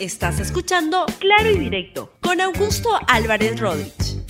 Estás escuchando Claro y Directo con Augusto Álvarez Rodríguez.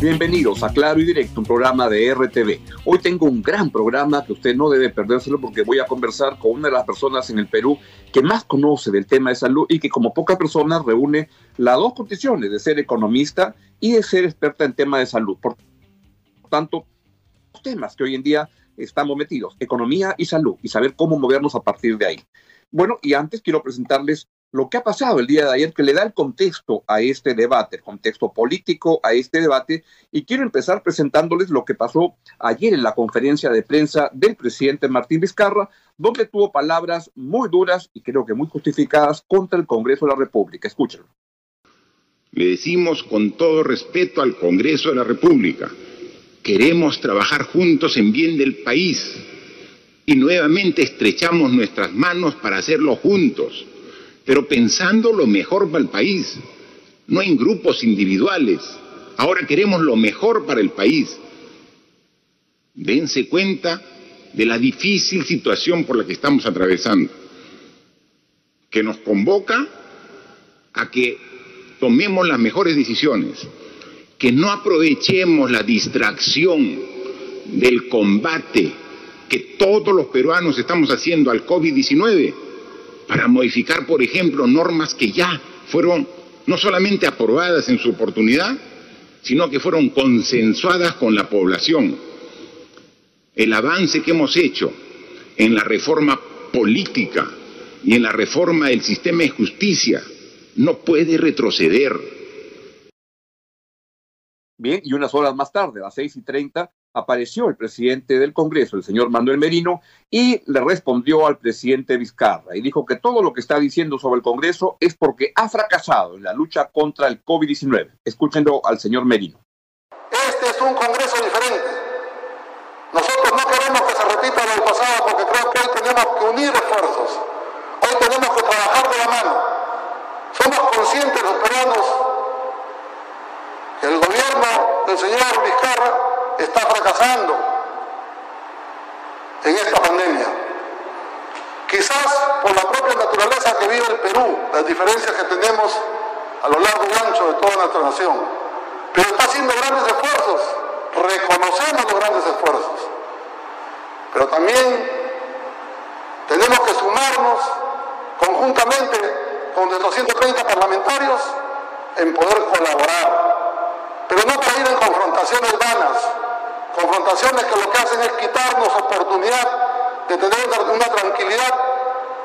Bienvenidos a Claro y Directo, un programa de RTV. Hoy tengo un gran programa que usted no debe perdérselo porque voy a conversar con una de las personas en el Perú que más conoce del tema de salud y que como pocas personas reúne las dos condiciones de ser economista y de ser experta en tema de salud. Por tanto, temas que hoy en día estamos metidos, economía y salud, y saber cómo movernos a partir de ahí. Bueno, y antes quiero presentarles lo que ha pasado el día de ayer, que le da el contexto a este debate, el contexto político a este debate, y quiero empezar presentándoles lo que pasó ayer en la conferencia de prensa del presidente Martín Vizcarra, donde tuvo palabras muy duras y creo que muy justificadas contra el Congreso de la República. Escúchenlo. Le decimos con todo respeto al Congreso de la República, queremos trabajar juntos en bien del país y nuevamente estrechamos nuestras manos para hacerlo juntos, pero pensando lo mejor para el país, no en grupos individuales. Ahora queremos lo mejor para el país. Dense cuenta de la difícil situación por la que estamos atravesando, que nos convoca a que tomemos las mejores decisiones, que no aprovechemos la distracción del combate que todos los peruanos estamos haciendo al COVID-19 para modificar, por ejemplo, normas que ya fueron no solamente aprobadas en su oportunidad, sino que fueron consensuadas con la población. El avance que hemos hecho en la reforma política y en la reforma del sistema de justicia no puede retroceder. Bien, y unas horas más tarde, a las seis y treinta, apareció el presidente del Congreso, el señor Manuel Merino, y le respondió al presidente Vizcarra y dijo que todo lo que está diciendo sobre el Congreso es porque ha fracasado en la lucha contra el COVID-19. Escúchenlo al señor Merino. Este es un Congreso diferente. Nosotros no queremos que se repita lo del pasado porque creo que hoy tenemos que unir esfuerzos. Hoy tenemos que trabajar de la mano. Somos conscientes los peruanos que el gobierno del señor Vizcarra está fracasando en esta pandemia. Quizás por la propia naturaleza que vive el Perú, las diferencias que tenemos a lo largo y ancho de toda nuestra nación. Pero está haciendo grandes esfuerzos, reconocemos los grandes esfuerzos. Pero también tenemos que sumarnos conjuntamente con nuestros 130 parlamentarios en poder colaborar, pero no caer en confrontaciones vanas, confrontaciones que lo que hacen es quitarnos oportunidad de tener una tranquilidad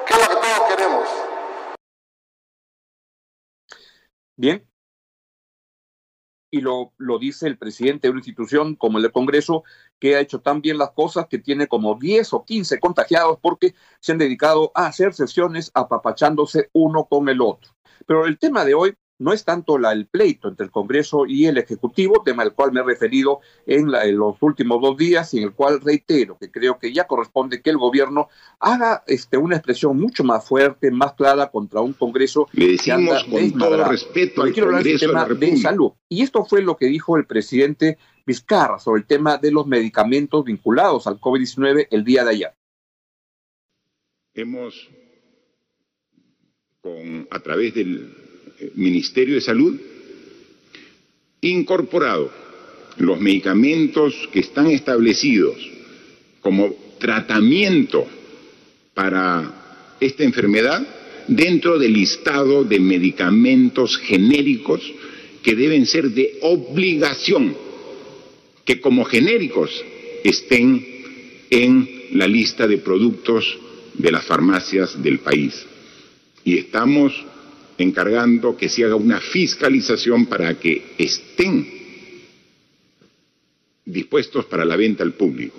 que es la que todos queremos. Bien. Y lo, lo dice el presidente de una institución como el Congreso, que ha hecho tan bien las cosas que tiene como 10 o 15 contagiados porque se han dedicado a hacer sesiones apapachándose uno con el otro. Pero el tema de hoy no es tanto la, el pleito entre el Congreso y el Ejecutivo, tema al cual me he referido en, los últimos dos días y en el cual reitero que creo que ya corresponde que el gobierno haga este, una expresión mucho más fuerte, más clara contra un Congreso Le decimos con todo respeto al Congreso tema de, salud. Y esto fue lo que dijo el presidente Vizcarra sobre el tema de los medicamentos vinculados al COVID-19 el día de ayer. Hemos, con, a través del Ministerio de Salud incorporado los medicamentos que están establecidos como tratamiento para esta enfermedad dentro del listado de medicamentos genéricos que deben ser de obligación, que como genéricos estén en la lista de productos de las farmacias del país. Y estamos encargando que se haga una fiscalización para que estén dispuestos para la venta al público.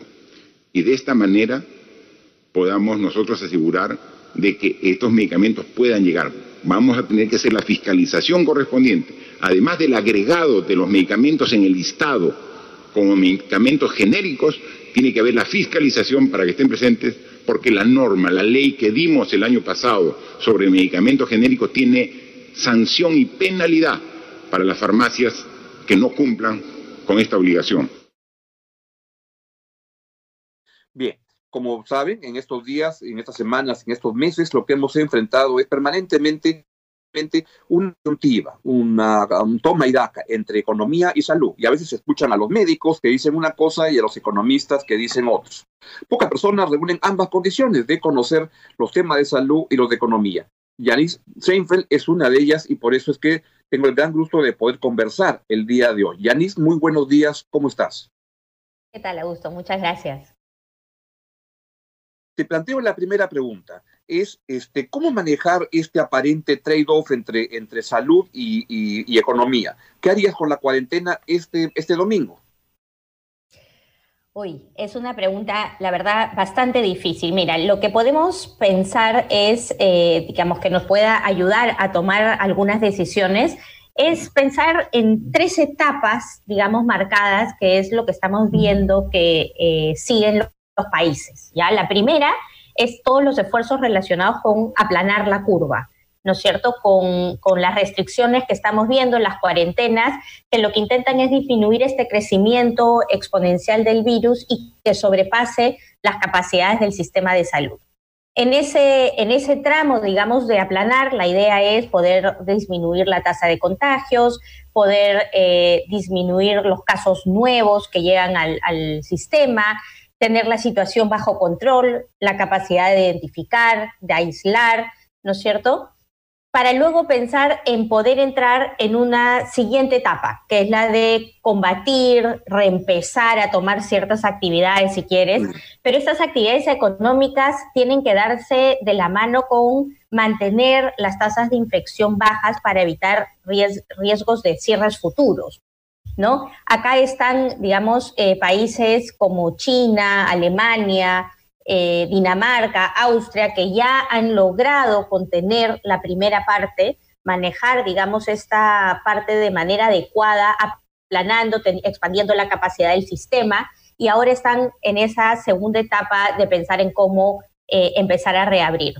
Y de esta manera podamos nosotros asegurar de que estos medicamentos puedan llegar. Vamos a tener que hacer la fiscalización correspondiente, además del agregado de los medicamentos en el listado como medicamentos genéricos, tiene que haber la fiscalización para que estén presentes porque la norma, la ley que dimos el año pasado sobre medicamentos genéricos tiene sanción y penalidad para las farmacias que no cumplan con esta obligación. Bien, como saben, en estos días, en estas semanas, en estos meses, lo que hemos enfrentado es permanentemente una conjuntiva, una, un toma y daca entre economía y salud. Y a veces se escuchan a los médicos que dicen una cosa y a los economistas que dicen otros. Pocas personas reúnen ambas condiciones de conocer los temas de salud y los de economía. Yanis Seinfeld es una de ellas y por eso es que tengo el gran gusto de poder conversar el día de hoy. Yanis, muy buenos días, ¿cómo estás? ¿Qué tal, Augusto? Muchas gracias. Te planteo la primera pregunta, es este, cómo manejar este aparente trade-off entre, entre salud y, economía. ¿Qué harías con la cuarentena este, este domingo? Uy, es una pregunta, la verdad, bastante difícil. Mira, lo que podemos pensar es, eh, digamos, que nos pueda ayudar a tomar algunas decisiones, es pensar en tres etapas, digamos, marcadas, que es lo que estamos viendo que eh, siguen los países. ¿ya? La primera es todos los esfuerzos relacionados con aplanar la curva. ¿no es cierto?, con, con, las restricciones que estamos viendo, las cuarentenas, que lo que intentan es disminuir este crecimiento exponencial del virus y que sobrepase las capacidades del sistema de salud. En ese, en ese tramo, digamos, de aplanar, la idea es poder disminuir la tasa de contagios, poder eh, disminuir los casos nuevos que llegan al, al sistema, tener la situación bajo control, la capacidad de identificar, de aislar, ¿no es cierto? Para luego pensar en poder entrar en una siguiente etapa, que es la de combatir, reempezar a tomar ciertas actividades si quieres, pero estas actividades económicas tienen que darse de la mano con mantener las tasas de infección bajas para evitar riesgos de cierres futuros. ¿No? Acá están, digamos, eh, países como China, Alemania, eh, Dinamarca, Austria, que ya han logrado contener la primera parte, manejar, digamos, esta parte de manera adecuada, aplanando, expandiendo la capacidad del sistema, y ahora están en esa segunda etapa de pensar en cómo eh, empezar a reabrir.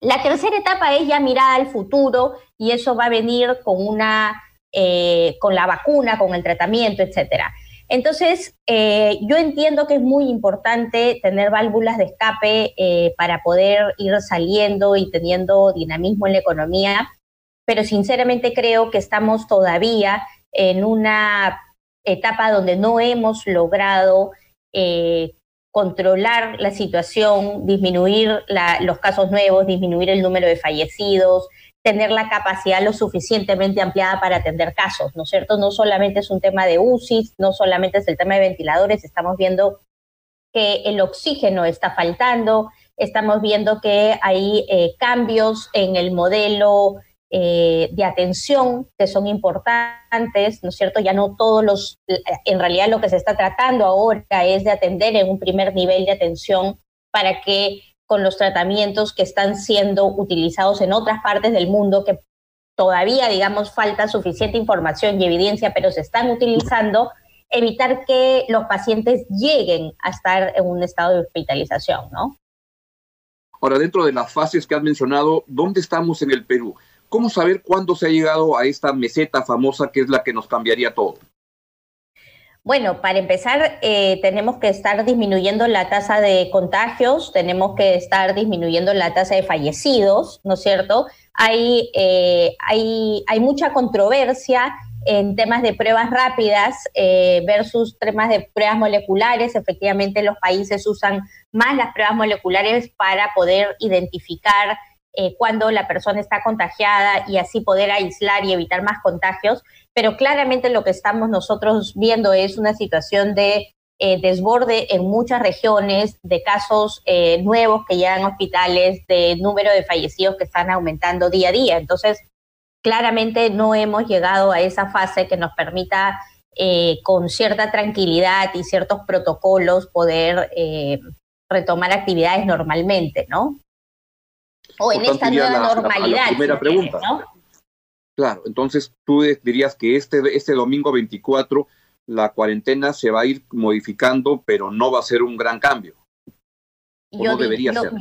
La tercera etapa es ya mirar al futuro y eso va a venir con una eh, con la vacuna, con el tratamiento, etcétera. Entonces, eh, yo entiendo que es muy importante tener válvulas de escape eh, para poder ir saliendo y teniendo dinamismo en la economía, pero sinceramente creo que estamos todavía en una etapa donde no hemos logrado controlar la situación, disminuir los casos nuevos, disminuir el número de fallecidos, tener la capacidad lo suficientemente ampliada para atender casos, ¿no es cierto? No solamente es un tema de UCI, no solamente es el tema de ventiladores, estamos viendo que el oxígeno está faltando, estamos viendo que hay eh, cambios en el modelo eh, de atención que son importantes, ¿no es cierto? Ya no todos los, en realidad lo que se está tratando ahora es de atender en un primer nivel de atención para que con los tratamientos que están siendo utilizados en otras partes del mundo que todavía, digamos, falta suficiente información y evidencia, pero se están utilizando, evitar que los pacientes lleguen a estar en un estado de hospitalización, ¿no? Ahora, dentro de las fases que has mencionado, ¿dónde estamos en el Perú? ¿Cómo saber cuándo se ha llegado a esta meseta famosa que es la que nos cambiaría todo? Bueno, para empezar, eh, tenemos que estar disminuyendo la tasa de contagios, tenemos que estar disminuyendo la tasa de fallecidos, ¿no es cierto? Hay, eh, hay, hay mucha controversia en temas de pruebas rápidas eh, versus temas de pruebas moleculares. Efectivamente, los países usan más las pruebas moleculares para poder identificar cuando la persona está contagiada y así poder aislar y evitar más contagios pero claramente lo que estamos nosotros viendo es una situación de eh, desborde en muchas regiones, de casos eh, nuevos que llegan a hospitales, de número de fallecidos que están aumentando día a día. Entonces, claramente no hemos llegado a esa fase que nos permita eh, con cierta tranquilidad y ciertos protocolos poder retomar actividades normalmente, ¿no? O en esta nueva normalidad. primera pregunta. ¿no? Claro, entonces tú dirías que este, este domingo 24 la cuarentena se va a ir modificando, pero no va a ser un gran cambio. Yo, no debería ser.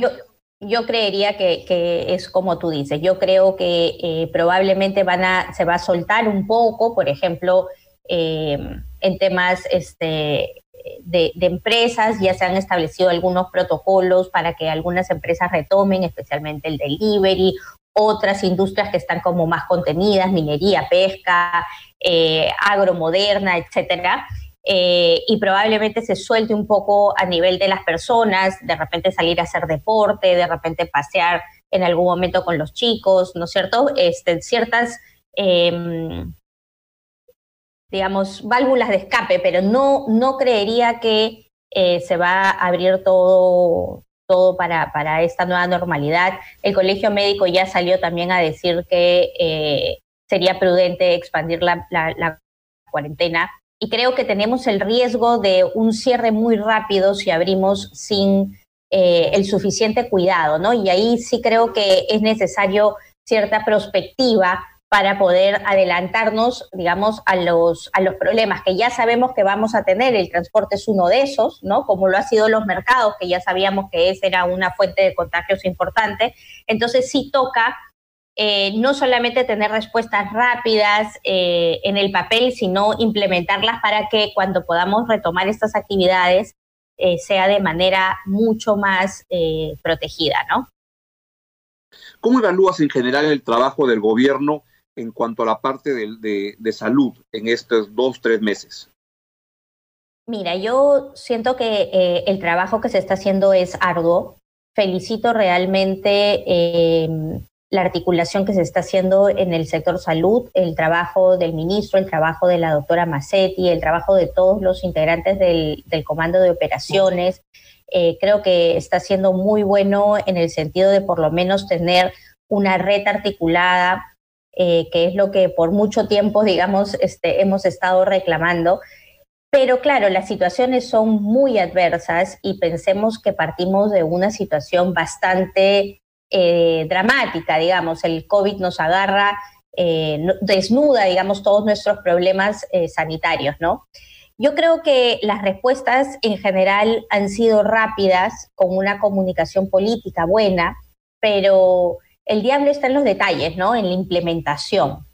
Yo, creería que, es como tú dices. Yo creo que eh, probablemente van a, se va a soltar un poco, por ejemplo, eh, en temas este, de, empresas, ya se han establecido algunos protocolos para que algunas empresas retomen, especialmente el delivery, otras industrias que están como más contenidas, minería, pesca, eh, agromoderna, etcétera. Eh, y probablemente se suelte un poco a nivel de las personas, de repente salir a hacer deporte, de repente pasear en algún momento con los chicos, ¿no es cierto? Este, ciertas em, digamos, válvulas de escape, pero no, no creería que eh, se va a abrir todo, todo para, para, esta nueva normalidad. El Colegio Médico ya salió también a decir que eh, sería prudente expandir la, la, cuarentena y creo que tenemos el riesgo de un cierre muy rápido si abrimos sin eh, el suficiente cuidado, ¿no? Y ahí sí creo que es necesario cierta perspectiva para poder adelantarnos, digamos, a los, a los problemas que ya sabemos que vamos a tener. El transporte es uno de esos, ¿no? Como lo ha sido los mercados, que ya sabíamos que esa era una fuente de contagios importante. Entonces sí toca eh, no solamente tener respuestas rápidas eh, en el papel, sino implementarlas para que cuando podamos retomar estas actividades eh, sea de manera mucho más protegida, ¿no? ¿Cómo evalúas en general el trabajo del gobierno en cuanto a la parte de, de, salud en estos dos, tres meses? Mira, yo siento que eh, el trabajo que se está haciendo es arduo. Felicito realmente eh, la articulación que se está haciendo en el sector salud, el trabajo del ministro, el trabajo de la doctora Massetti, el trabajo de todos los integrantes del, del comando de operaciones. Eh, creo que está siendo muy bueno en el sentido de por lo menos tener una red articulada eh, que es lo que por mucho tiempo, digamos, este, hemos estado reclamando. Pero claro, las situaciones son muy adversas y pensemos que partimos de una situación bastante eh, dramática, digamos, el COVID nos agarra, eh, desnuda, digamos, todos nuestros problemas sanitarios, ¿no? Yo creo que las respuestas en general han sido rápidas, con una comunicación política buena, pero el diablo está en los detalles, ¿no? En la implementación.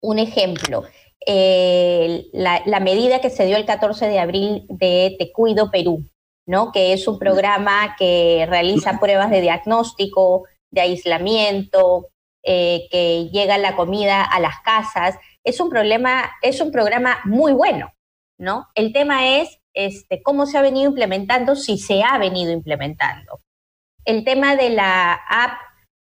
Un ejemplo, eh, la, medida que se dio el 14 de abril de Te Cuido Perú, ¿no? Que es un programa que realiza pruebas de diagnóstico, de aislamiento, eh, que llega la comida a las casas. Es un problema, es un programa muy bueno, ¿no? El tema es este, cómo se ha venido implementando, si se ha venido implementando. El tema de la app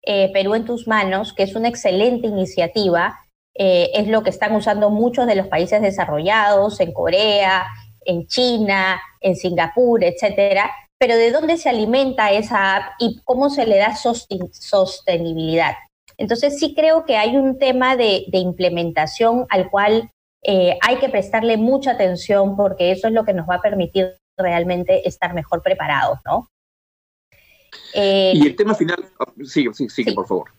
eh, Perú en tus manos, que es una excelente iniciativa, eh, es lo que están usando muchos de los países desarrollados, en Corea, en China, en Singapur, etcétera. Pero ¿de dónde se alimenta esa app y cómo se le da sostenibilidad? Entonces sí creo que hay un tema de, implementación al cual eh, hay que prestarle mucha atención porque eso es lo que nos va a permitir realmente estar mejor preparados, ¿no? Eh, y el tema final, ah, sigue, sigue, por favor.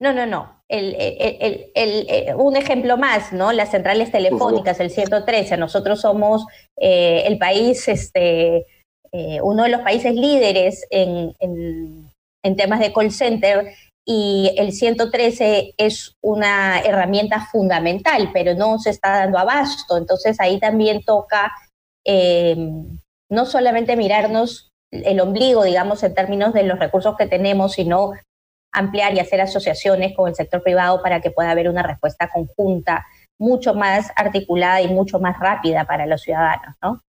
No, no, no. El, eh, un ejemplo más, ¿no? Las centrales telefónicas, el 113. Nosotros somos eh, el país, este, uno de los países líderes en, en, temas de call center y el 113 es una herramienta fundamental, pero no se está dando abasto. Entonces ahí también toca no solamente mirarnos el ombligo, digamos, en términos de los recursos que tenemos, sino ampliar y hacer asociaciones con el sector privado para que pueda haber una respuesta conjunta mucho más articulada y mucho más rápida para los ciudadanos, ¿no?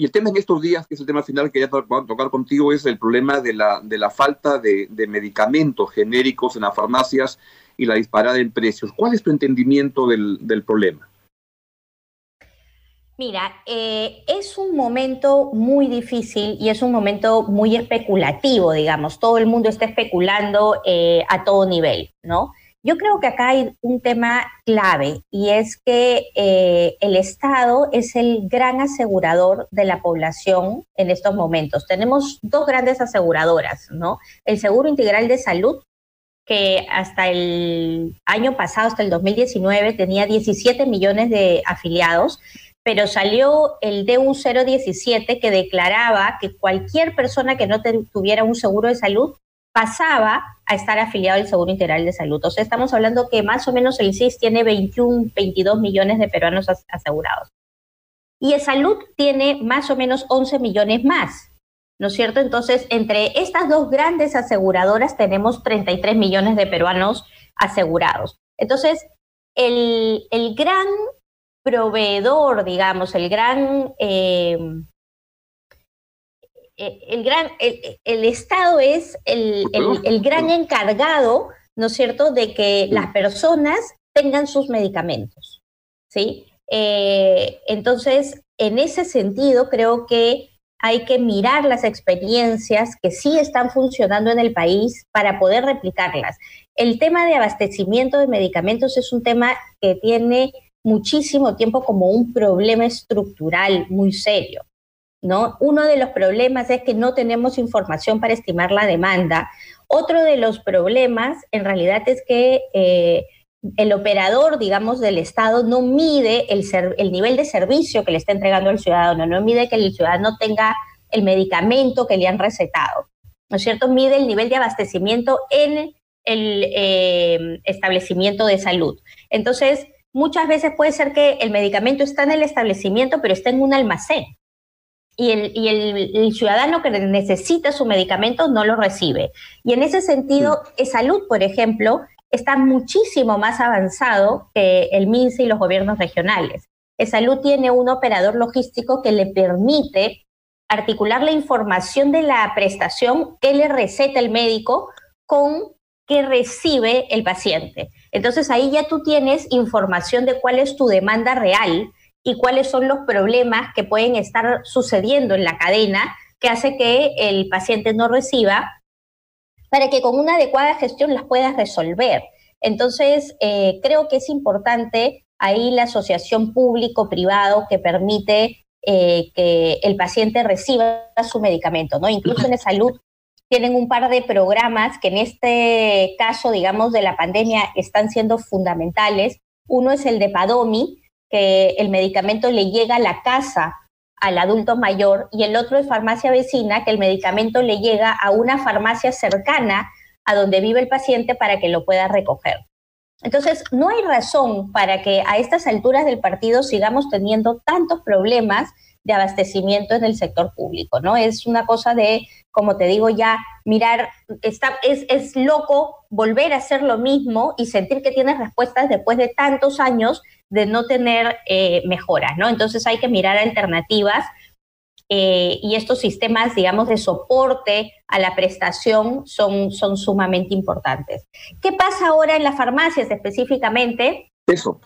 Y el tema en estos días, que es el tema final que quería tocar contigo, es el problema de la, de la falta de, de medicamentos genéricos en las farmacias y la disparada en precios. ¿Cuál es tu entendimiento del, del problema? Mira, eh, es un momento muy difícil y es un momento muy especulativo, digamos. Todo el mundo está especulando eh, a todo nivel, ¿no? Yo creo que acá hay un tema clave y es que eh, el Estado es el gran asegurador de la población en estos momentos. Tenemos dos grandes aseguradoras, ¿no? El Seguro Integral de Salud, que hasta el año pasado, hasta el 2019, tenía 17 millones de afiliados pero salió el DU017 que declaraba que cualquier persona que no tuviera un seguro de salud pasaba a estar afiliado al Seguro Integral de Salud. O sea, estamos hablando que más o menos el CIS tiene 21, 22 millones de peruanos asegurados. y el salud tiene más o menos 11 millones más. ¿No es cierto? Entonces, entre estas dos grandes aseguradoras tenemos 33 millones de peruanos asegurados. Entonces, el, gran proveedor, digamos, el gran, eh, eh, el, gran el, Estado es el, gran encargado, ¿no es cierto?, de que las personas tengan sus medicamentos, ¿sí? Eh, entonces, en ese sentido, creo que hay que mirar las experiencias que sí están funcionando en el país para poder replicarlas. El tema de abastecimiento de medicamentos es un tema que tiene muchísimo tiempo como un problema estructural muy serio. ¿no? Uno de los problemas es que no tenemos información para estimar la demanda. Otro de los problemas, en realidad, es que eh, el operador, digamos, del Estado no mide el, el nivel de servicio que le está entregando al ciudadano, no mide que el ciudadano tenga el medicamento que le han recetado, ¿no es cierto? Mide el nivel de abastecimiento en el eh, establecimiento de salud. Entonces, muchas veces puede ser que el medicamento está en el establecimiento, pero está en un almacén. Y, el, y el, ciudadano que necesita su medicamento no lo recibe. Y en ese sentido, salud, por ejemplo, está muchísimo más avanzado que el MINSE y los gobiernos regionales. salud tiene un operador logístico que le permite articular la información de la prestación que le receta el médico con que recibe el paciente. Entonces ahí ya tú tienes información de cuál es tu demanda real y cuáles son los problemas que pueden estar sucediendo en la cadena que hace que el paciente no reciba para que con una adecuada gestión las puedas resolver. Entonces, eh, creo que es importante ahí la asociación público-privado que permite eh, que el paciente reciba su medicamento, ¿no? Incluso en salud tienen un par de programas que en este caso, digamos, de la pandemia están siendo fundamentales. Uno es el de Padomi, que el medicamento le llega a la casa al adulto mayor y el otro es farmacia vecina, que el medicamento le llega a una farmacia cercana a donde vive el paciente para que lo pueda recoger. Entonces, no hay razón para que a estas alturas del partido sigamos teniendo tantos problemas de abastecimiento en el sector público, ¿no? Es una cosa de, como te digo ya, mirar, está, es, es loco volver a hacer lo mismo y sentir que tienes respuestas después de tantos años de no tener eh, mejoras, ¿no? Entonces hay que mirar alternativas eh, y estos sistemas, digamos, de soporte a la prestación son, son sumamente importantes. ¿Qué pasa ahora en las farmacias específicamente? Eso.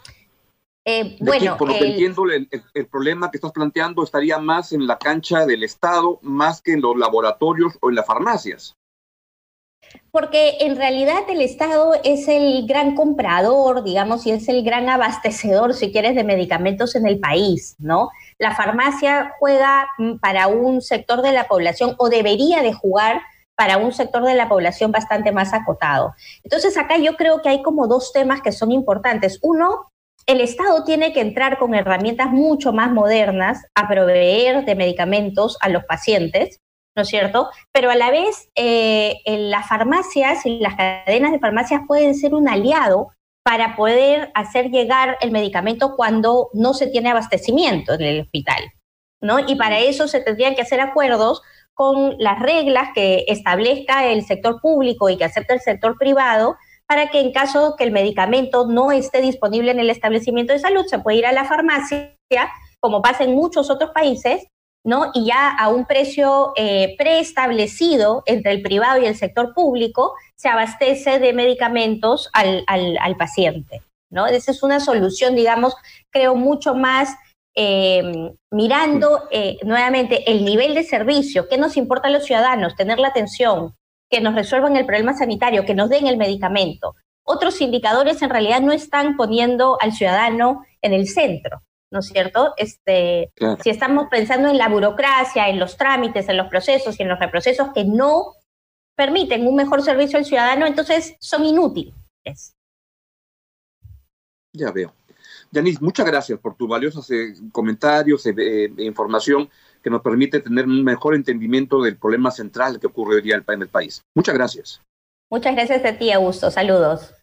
Eh, bueno, por lo que entiendo, el, el, problema que estás planteando estaría más en la cancha del Estado, más que en los laboratorios o en las farmacias. Porque en realidad el Estado es el gran comprador, digamos, y es el gran abastecedor, si quieres, de medicamentos en el país, ¿no? La farmacia juega mm, para un sector de la población o debería de jugar para un sector de la población bastante más acotado. Entonces acá yo creo que hay como dos temas que son importantes. Uno, el Estado tiene que entrar con herramientas mucho más modernas a proveer de medicamentos a los pacientes ¿no es cierto? Pero a la vez, eh, las farmacias y las cadenas de farmacias pueden ser un aliado para poder hacer llegar el medicamento cuando no se tiene abastecimiento en el hospital, ¿no? Y para eso se tendrían que hacer acuerdos con las reglas que establezca el sector público y que acepte el sector privado para que en caso que el medicamento no esté disponible en el establecimiento de salud, se puede ir a la farmacia, como pasa en muchos otros países, ¿no? Y ya a un precio eh, preestablecido entre el privado y el sector público, se abastece de medicamentos al, paciente, ¿no? Esa es una solución, digamos, creo, mucho más em, mirando eh, nuevamente el nivel de servicio, qué nos importa a los ciudadanos, tener la atención, que nos resuelvan el problema sanitario, que nos den el medicamento. Otros indicadores en realidad no están poniendo al ciudadano en el centro. ¿no es cierto? Este, Si estamos pensando en la burocracia, en los trámites, en los procesos y en los reprocesos que no permiten un mejor servicio al ciudadano, entonces son inútiles. Ya veo. Yanis, muchas gracias por tus valiosos eh, comentarios e información que nos permite tener un mejor entendimiento del problema central que ocurre hoy día en el país. Muchas gracias. Muchas gracias a ti, Augusto. Saludos.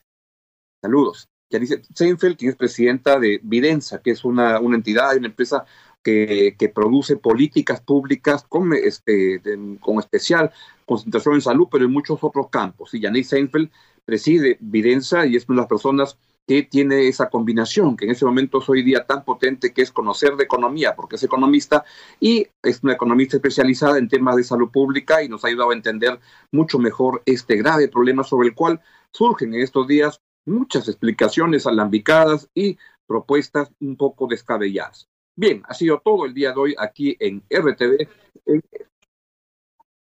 Saludos. Yanice Seinfeld, quien es presidenta de Videnza, que es una, una entidad una empresa que, produce políticas públicas con, este, con especial concentración en salud, pero en muchos otros campos. Y Janice Seinfeld preside Videnza y es una de las personas que tiene esa combinación, que en ese momento es hoy día tan potente, que es conocer de economía, porque es economista y es una economista especializada en temas de salud pública y nos ha ayudado a entender mucho mejor este grave problema sobre el cual surgen en estos días muchas explicaciones alambicadas y propuestas un poco descabelladas. Bien, ha sido todo el día de hoy aquí en RTV, en,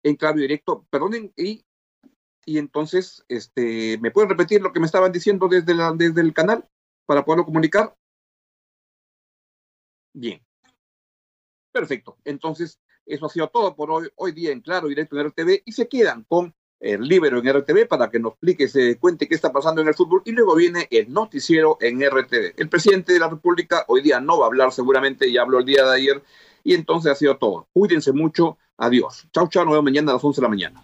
en Claro Directo. Perdonen, y y entonces, este, ¿me pueden repetir lo que me estaban diciendo desde, la, desde el canal para poderlo comunicar? Bien. Perfecto. Entonces, eso ha sido todo por hoy, hoy día en Claro Directo en RTV y se quedan con el Libero en RTV para que nos explique, se cuente qué está pasando en el fútbol y luego viene el noticiero en RTV. El presidente de la República hoy día no va a hablar seguramente, ya habló el día de ayer y entonces ha sido todo. Cuídense mucho. Adiós. Chau, chau. Nos vemos mañana a las 11 de la mañana.